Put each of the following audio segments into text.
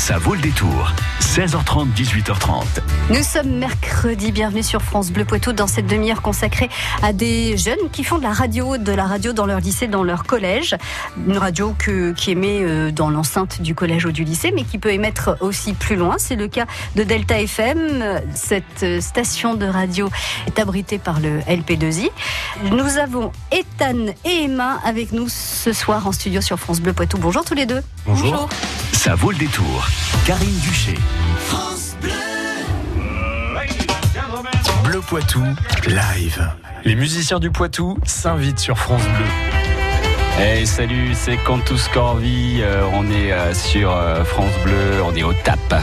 Ça vaut le détour. 16h30, 18h30. Nous sommes mercredi, bienvenue sur France Bleu Poitou dans cette demi-heure consacrée à des jeunes qui font de la radio, de la radio dans leur lycée, dans leur collège. Une radio que, qui émet euh, dans l'enceinte du collège ou du lycée, mais qui peut émettre aussi plus loin. C'est le cas de Delta FM. Cette euh, station de radio est abritée par le LP2I. Nous avons Ethan et Emma avec nous ce soir en studio sur France Bleu Poitou. Bonjour tous les deux. Bonjour. Ça vaut le détour. Karine Duché. Bleu Poitou, live. Les musiciens du Poitou s'invitent sur France Bleu. Hey, salut, c'est Cantus Corvi. Euh, on est euh, sur euh, France Bleu, on est au TAP.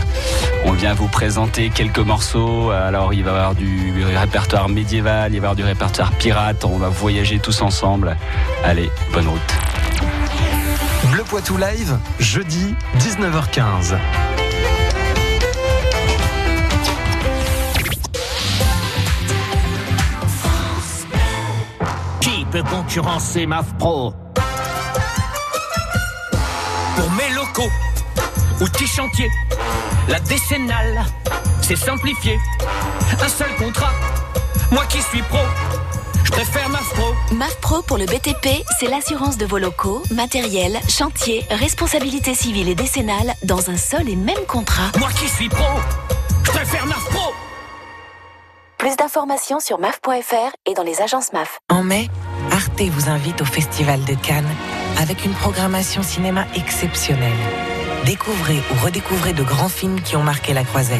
On vient vous présenter quelques morceaux. Alors, il va y avoir du répertoire médiéval, il va y avoir du répertoire pirate. On va voyager tous ensemble. Allez, bonne route. Poitou Live, jeudi 19h15. Qui peut concurrencer MAF Pro Pour mes locaux, outils chantiers, la décennale, c'est simplifié. Un seul contrat, moi qui suis pro, je préfère MAF Pro. MAF Pro pour le BTP, c'est l'assurance de vos locaux, matériel, chantier, responsabilité civile et décennale dans un seul et même contrat. Moi qui suis pro, je préfère MAF Pro. Plus d'informations sur maf.fr et dans les agences MAF. En mai, Arte vous invite au Festival de Cannes avec une programmation cinéma exceptionnelle. Découvrez ou redécouvrez de grands films qui ont marqué la croisette.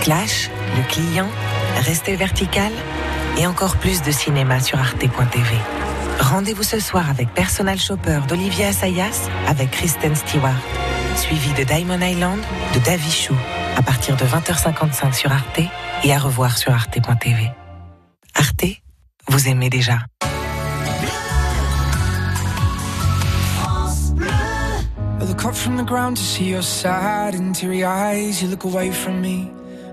Clash, Le Client, Restez vertical et encore plus de cinéma sur arte.tv. Rendez-vous ce soir avec Personal Shopper d'Olivier Assayas avec Kristen Stewart, suivi de Diamond Island de Davy Chou à partir de 20h55 sur Arte et à revoir sur arte.tv. Arte, vous aimez déjà.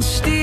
Still.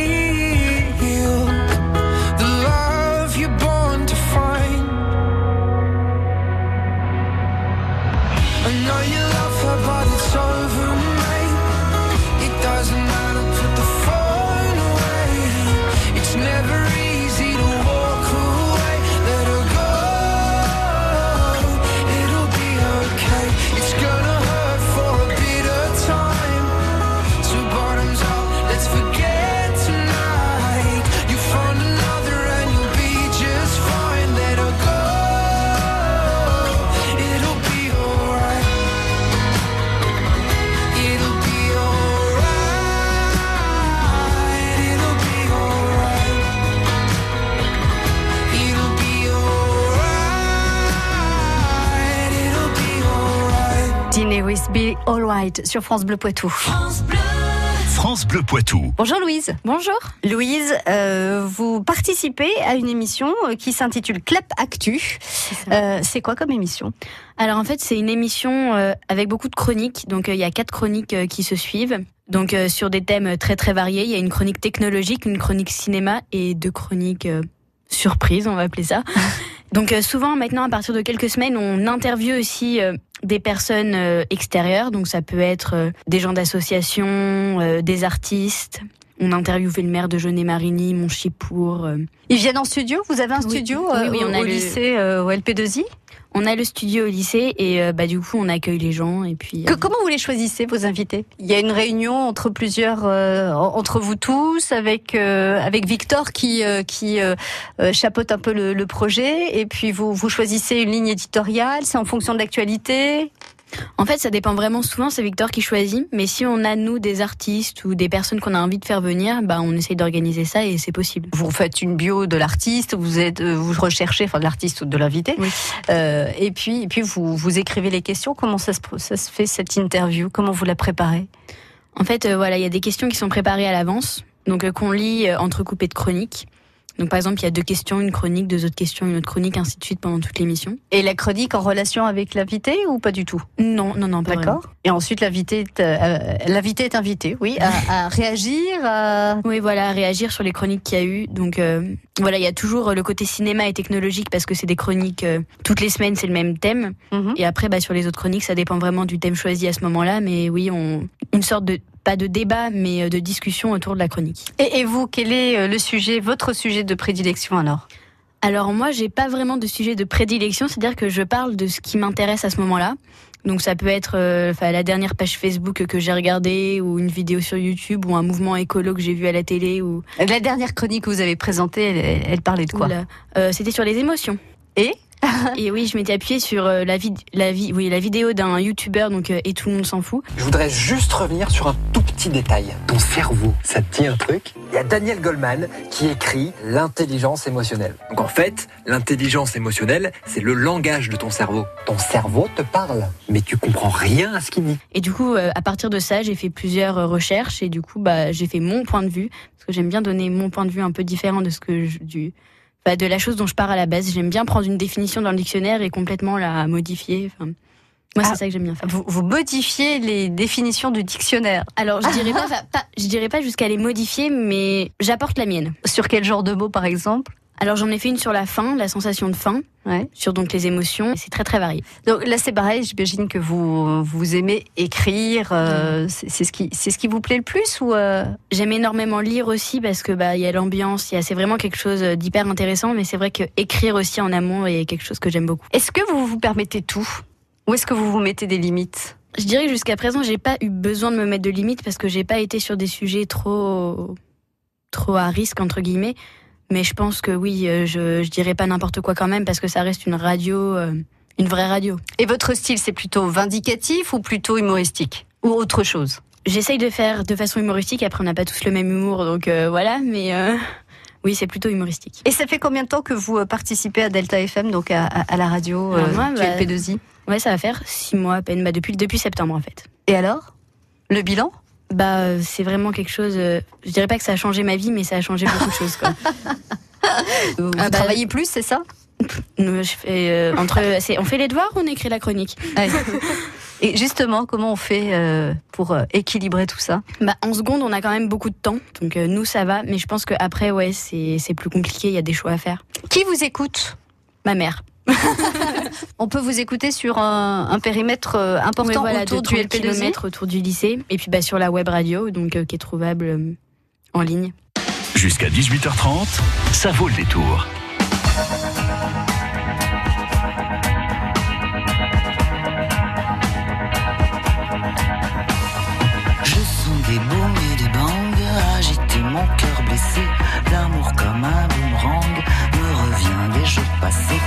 Alright sur France Bleu Poitou. France Bleu Poitou. Bonjour Louise. Bonjour. Louise, euh, vous participez à une émission euh, qui s'intitule Clap Actu. Euh, c'est quoi comme émission? Alors en fait, c'est une émission euh, avec beaucoup de chroniques. Donc euh, il y a quatre chroniques euh, qui se suivent. Donc euh, sur des thèmes très très variés. Il y a une chronique technologique, une chronique cinéma et deux chroniques euh, surprises, on va appeler ça. Donc euh, souvent maintenant, à partir de quelques semaines, on interviewe aussi euh, des personnes euh, extérieures. Donc ça peut être des gens d'associations, des artistes. On a interviewé le maire de Jeunet-Marigny, Montchipour. euh. Ils viennent en studio? Vous avez un Oui. studio Oui, euh, oui, on au, a au le- lycée euh, au LP2I On a le studio au lycée et euh, bah du coup on accueille les gens et puis. Que- euh, Comment vous les choisissez, vos invités? Il y a une réunion entre plusieurs, euh, en- entre vous tous, avec euh, avec Victor qui euh, qui euh, euh, chapeaute un peu le, le projet, et puis vous vous choisissez une ligne éditoriale. C'est en fonction de l'actualité? En fait, ça dépend vraiment. Souvent, c'est Victor qui choisit. Mais si on a, nous, des artistes ou des personnes qu'on a envie de faire venir, bah, on essaye d'organiser ça et c'est possible. Vous faites une bio de l'artiste, vous êtes, euh, vous recherchez, enfin de l'artiste ou de l'invité, Oui. Euh, et puis et puis vous vous écrivez les questions. Comment ça se ça se fait cette interview? Comment vous la préparez? En fait, euh, voilà, il y a des questions qui sont préparées à l'avance. Donc, euh, qu'on lit euh, entrecoupées de chroniques. Donc, par exemple, il y a deux questions, une chronique, deux autres questions, une autre chronique, ainsi de suite pendant toute l'émission. Et la chronique en relation avec l'invité ou pas du tout? Non, non, non, pas. D'accord. Et ensuite l'invité est, euh, l'invité est invité, oui, à, à réagir. à- Oui, voilà, réagir sur les chroniques qu'il y a eu. Donc euh, voilà, il y a toujours euh, le côté cinéma et technologique parce que c'est des chroniques euh, toutes les semaines, c'est le même thème. Mhm. Et après, bah, sur les autres chroniques, ça dépend vraiment du thème choisi à ce moment-là. Mais oui, on une sorte de pas de débat, mais euh, de discussion autour de la chronique. Et, et vous, quel est euh, le sujet, votre sujet de prédilection alors? Alors moi, j'ai pas vraiment de sujet de prédilection, c'est-à-dire que je parle de ce qui m'intéresse à ce moment-là. Donc ça peut être euh, la dernière page Facebook que j'ai regardée, ou une vidéo sur YouTube, ou un mouvement écolo que j'ai vu à la télé, ou La dernière chronique que vous avez présentée, elle, elle parlait de quoi? Euh, c'était sur les émotions. Et? Et oui, je m'étais appuyée sur euh, la, vid- la, vi- oui, la vidéo d'un youtubeur, donc euh, et tout le monde s'en fout. Je voudrais juste revenir sur un tout petit détail. Ton cerveau, ça te dit un truc? Il y a Daniel Goleman qui écrit l'intelligence émotionnelle. Donc en fait, l'intelligence émotionnelle, c'est le langage de ton cerveau. Ton cerveau te parle, mais tu comprends rien à ce qu'il dit. Et du coup, euh, à partir de ça, j'ai fait plusieurs recherches et du coup, bah, j'ai fait mon point de vue parce que j'aime bien donner mon point de vue un peu différent de ce que je, du, bah, de la chose dont je pars à la base. J'aime bien prendre une définition dans le dictionnaire et complètement la modifier. Enfin, moi, c'est Ah, ça que j'aime bien faire. vous, vous modifiez les définitions du dictionnaire. Alors, je dirais pas- je dirais pas jusqu'à les modifier, mais j'apporte la mienne. Sur quel genre de mots, par exemple? Alors, j'en ai fait une sur la faim, la sensation de faim, Ouais. sur donc les émotions. et C'est très très varié. Donc là, c'est pareil. J'imagine que vous vous aimez écrire. euh, c'est c'est ce qui c'est ce qui vous plaît le plus ou euh, J'aime énormément lire aussi parce que bah il y a l'ambiance, il y a c'est vraiment quelque chose d'hyper intéressant. Mais c'est vrai que écrire aussi en amont est quelque chose que j'aime beaucoup. Est-ce que vous vous permettez tout ou est-ce que vous vous mettez des limites? Je dirais que jusqu'à présent j'ai pas eu besoin de me mettre de limites parce que j'ai pas été sur des sujets trop trop à risque entre guillemets. Mais je pense que oui, euh, je je dirais pas n'importe quoi quand même parce que ça reste une radio, euh, une vraie radio. Et votre style, c'est plutôt vindicatif ou plutôt humoristique ou autre chose? J'essaye de faire de façon humoristique. Après on n'a pas tous le même humour donc euh, voilà. Mais euh, oui c'est plutôt humoristique. Et ça fait combien de temps que vous participez à Delta FM, donc à, à- à la radio euh, moi, du bah, LP2I Ouais ça va faire six mois à peine. Bah depuis depuis septembre en fait. Et alors? Le bilan? Bah, euh, c'est vraiment quelque chose. euh, je dirais pas que ça a changé ma vie, mais ça a changé beaucoup de choses. Quoi. Vous Ah bah- travaillez plus, c'est ça? Nous, je fais euh, entre, on fait les devoirs, ou on écrit la chronique? Ouais. Et justement, comment on fait euh, pour équilibrer tout ça? Bah, en seconde, on a quand même beaucoup de temps, donc euh, nous ça va. Mais je pense que après, ouais, c'est, c'est plus compliqué. Il y a des choix à faire. Qui vous écoute? Ma mère. On peut vous écouter sur un, un périmètre euh, important Ouais, voilà, autour de du 30 LP2I kilomètres autour du lycée, et puis bah sur la web radio, donc euh, qui est trouvable euh, en ligne. Jusqu'à 18h30, ça vaut le détour. Je sens des booms et des bangs agiter mon cœur blessé. L'amour comme un boomerang me revient des jours passés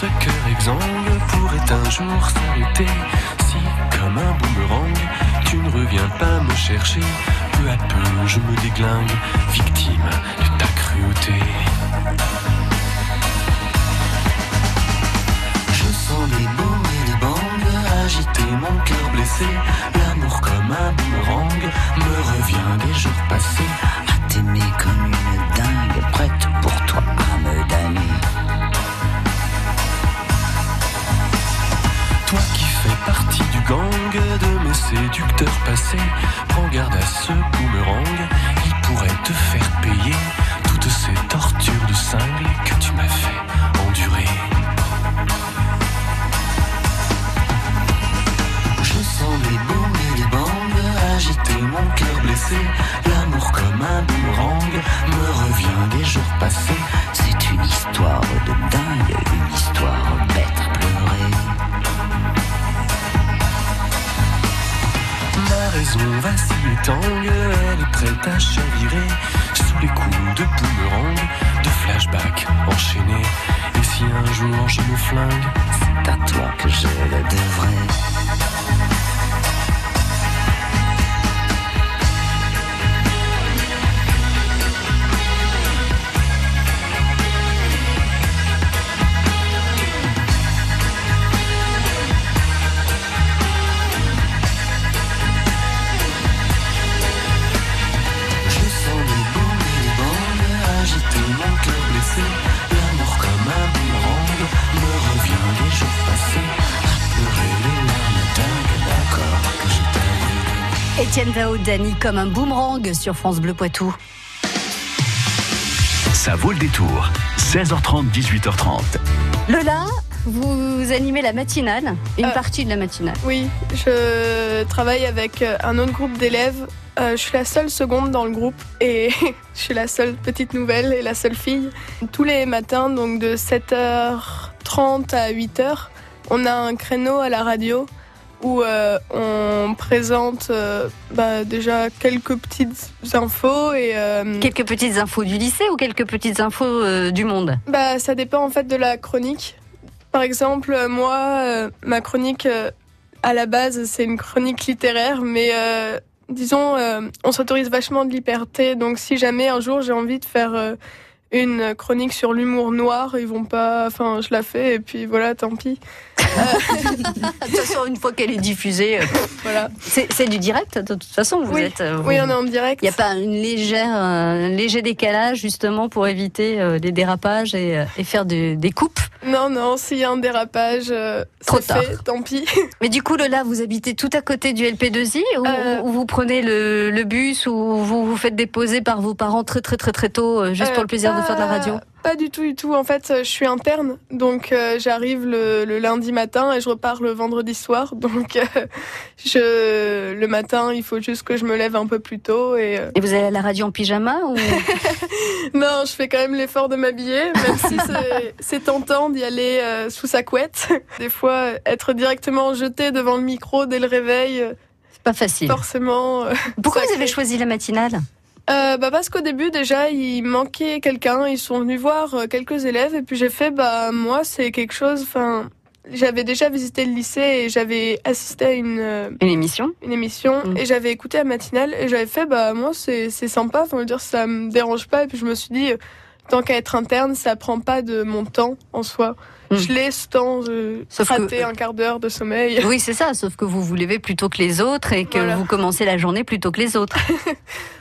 Ce cœur exsangue pourrait un jour s'arrêter. Si, comme un boomerang, tu ne reviens pas me chercher. Peu à peu, je me déglingue, victime de ta cruauté. Je sens des booms et des bangs agiter mon cœur blessé. L'amour comme un boomerang me revient des jours passés. À t'aimer comme une dingue, prête pour toi à me damner. Fais partie du gang de mes séducteurs passés, prends garde à ce boomerang, il pourrait te faire payer toutes ces tortures de cingle que tu m'as fait endurer. Je sens des booms et des bangs agiter mon cœur blessé. L'amour comme un boomerang me revient des jours passés. C'est une histoire de dingue, une histoire raison vacille et elle est prête à chavirer sous les coups de boomerang, de flashback enchaînés. Et si un jour je me flingue, C'est à toi que je le devrais. Étienne Dao, Dany comme un boomerang sur France Bleu Poitou. Ça vaut le détour. 16h30, 18h30. Lola, vous animez la matinale, une Euh, partie de la matinale. Oui, je travaille avec euh, un autre groupe d'élèves. Euh, je suis la seule seconde dans le groupe et je suis la seule petite nouvelle et la seule fille. Tous les matins, donc de 7h30 à 8h, on a un créneau à la radio où euh, on présente euh, bah, déjà quelques petites infos et euh, Quelques petites infos du lycée ou quelques petites infos du monde? Bah, ça dépend en fait de la chronique. Par exemple, moi, ma chronique, à la base, c'est une chronique littéraire, mais disons, on s'autorise vachement de liberté. Donc, si jamais un jour j'ai envie de faire une chronique sur l'humour noir, ils vont pas. Enfin, je la fais et puis voilà, tant pis. De toute façon, une fois qu'elle est diffusée, euh, Voilà. c'est du direct de toute façon. Vous Oui. êtes. euh, Oui, on est en direct. Il n'y a pas une légère, euh, un léger décalage justement pour éviter euh, les dérapages et, euh, et faire de- des coupes. Non, non, s'il y a un dérapage, euh, Trop c'est tard. fait, tant pis. Mais du coup, Lola, vous habitez tout à côté du LP2I ou, Euh. ou vous prenez le, le bus ou vous vous faites déposer par vos parents très très très très tôt euh, juste Euh, pour le plaisir de faire de la pas- radio Pas du tout, du tout. En fait, je suis interne, donc euh, j'arrive le, le lundi matin et je repars le vendredi soir. Donc, euh, je, le matin, il faut juste que je me lève un peu plus tôt et euh, Et vous allez à la radio en pyjama ou? Non, je fais quand même l'effort de m'habiller, même si c'est- tentant d'y aller sous sa couette. Des fois, être directement jeté devant le micro dès le réveil, c'est pas facile forcément. Pourquoi vous avez choisi la matinale? Euh, bah parce qu'au début déjà il manquait quelqu'un, ils sont venus voir euh, quelques élèves et puis j'ai fait bah moi c'est quelque chose. Enfin j'avais déjà visité le lycée et j'avais assisté à une euh, Une émission une émission Mm. et j'avais écouté la matinale et j'avais fait bah moi c'est c'est sympa. Enfin dire ça me dérange pas et puis je me suis dit euh, tant qu'à être interne ça prend pas de mon temps en soi. Mm. Je l'ai ce temps, je Sauf raté que- un quart d'heure de sommeil. Oui, c'est ça, sauf que vous vous levez plus tôt que les autres et que Voilà. vous commencez la journée plus tôt que les autres.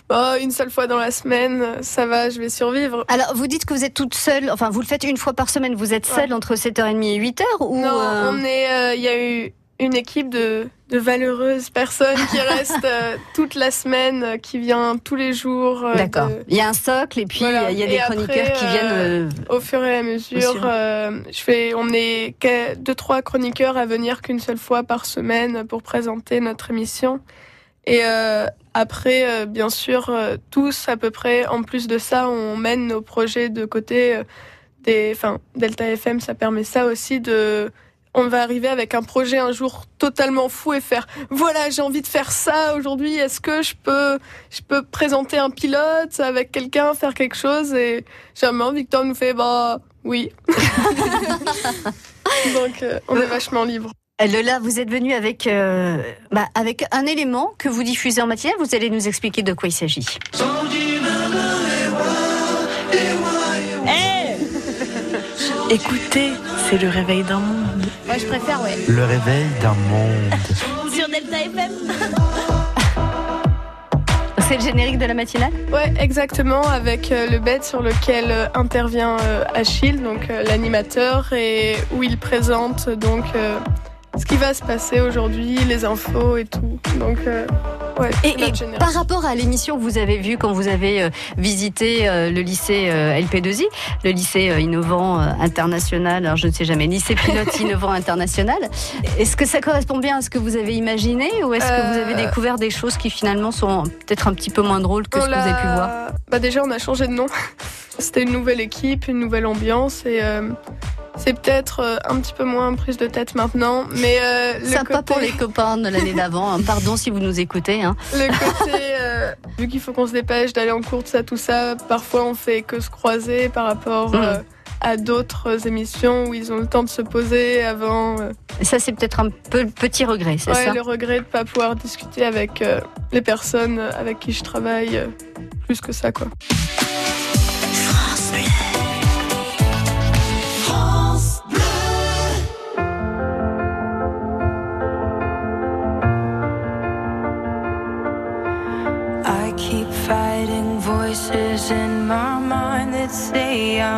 Oh, une seule fois dans la semaine, ça va, je vais survivre. Alors, vous dites que vous êtes toute seule, enfin, vous le faites une fois par semaine, vous êtes seule entre 7h30 et 8h ou Non, euh, on est. euh, Il y a eu une équipe de, de valeureuses personnes qui restent euh, toute la semaine, euh, qui vient tous les jours. euh, D'accord. de- Il y a un socle et puis Voilà. il y a des après, chroniqueurs qui viennent. Au fur et à mesure, je fais, on est deux trois chroniqueurs à venir qu'une seule fois par semaine pour présenter notre émission. Et Après, bien sûr, tous à peu près, en plus de ça, on mène nos projets de côté. des, enfin, Delta FM, ça permet ça aussi de. On va arriver avec un projet un jour totalement fou et faire. Voilà, j'ai envie de faire ça aujourd'hui. Est-ce que je peux, je peux présenter un pilote avec quelqu'un, faire quelque chose Et jamais Victor nous fait bah oui. Donc euh, on est vachement libre. Lola, vous êtes venue avec, euh, bah, avec un élément que vous diffusez en matinale. Vous allez nous expliquer de quoi il s'agit. Écoutez, c'est le réveil d'un monde. Moi, je préfère, ouais. Le réveil d'un monde. Sur Delta FM. C'est le générique de la matinale Ouais, exactement, avec euh, le bed sur lequel euh, intervient euh, Achille, donc l'animateur, et où il présente donc euh, ce qui va se passer aujourd'hui, les infos et tout. Donc, euh, ouais, Et, et par rapport à l'émission que vous avez vue quand vous avez euh, visité euh, le lycée euh, LP2I, le lycée innovant international, alors je ne sais jamais, lycée pilote innovant international, est-ce que ça correspond bien à ce que vous avez imaginé ou est-ce que vous avez découvert des choses qui finalement sont peut-être un petit peu moins drôles que ce que vous avez pu voir? Bah déjà, on a changé de nom. C'était une nouvelle équipe, une nouvelle ambiance et c'est peut-être euh, un petit peu moins prise de tête maintenant, mais euh, le Sympa côté, pour les copains de l'année d'avant. hein. Pardon si vous nous écoutez. hein. le côté euh, vu qu'il faut qu'on se dépêche d'aller en cours, tout ça, tout ça, parfois on fait que se croiser par rapport Mm. euh, à d'autres émissions où ils ont le temps de se poser avant. Ça, c'est peut-être un peu petit regret, c'est ouais, ça? le regret de pas pouvoir discuter avec les personnes avec qui je travaille plus que ça, quoi.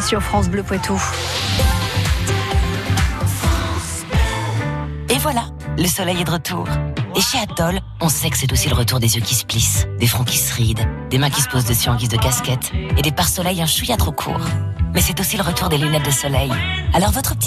Sur France Bleu Poitou. Et voilà, le soleil est de retour. Et chez Atoll, on sait que c'est aussi le retour des yeux qui se plissent, des fronts qui se rident, des mains qui se posent dessus en guise de casquette et des pare-soleil un chouïa trop court. Mais c'est aussi le retour des lunettes de soleil. Alors votre petit